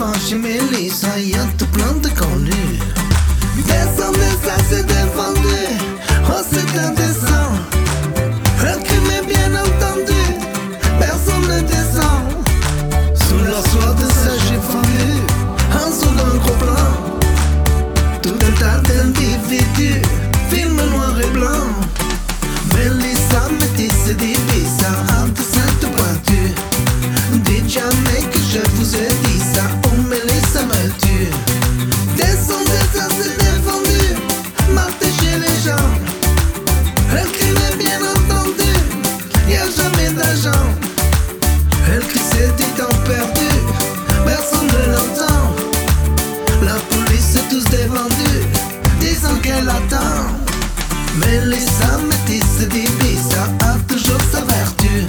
vache Mélissa, y a tout plein de connus. Descendez, ça c'est défendu. Oh, c'est indécent. Le crime est bien entendu. Personne ne descend. Sous la soie de tous des vendus, disant qu'elle attend. Mais les améthystes divisent, ça a toujours sa vertu.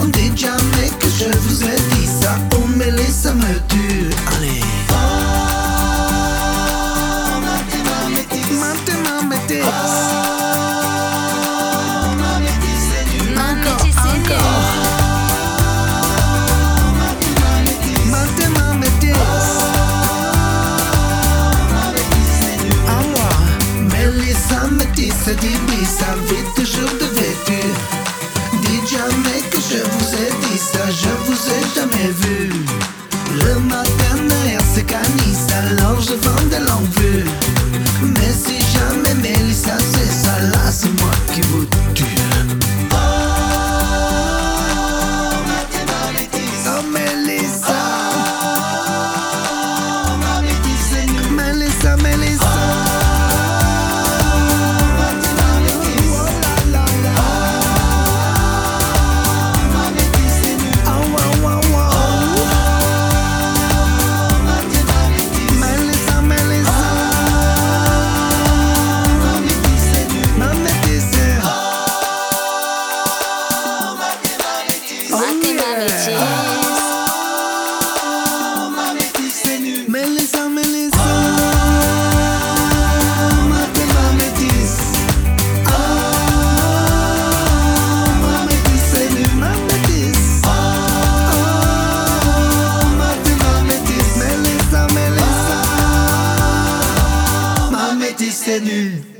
On dit jamais que je vous ai dit ça, oh mais les ça me tue. Allez. Oh, mathémamétis. Mathémamétis. Oh, mathémamétis. Encore, encore. c'est nul.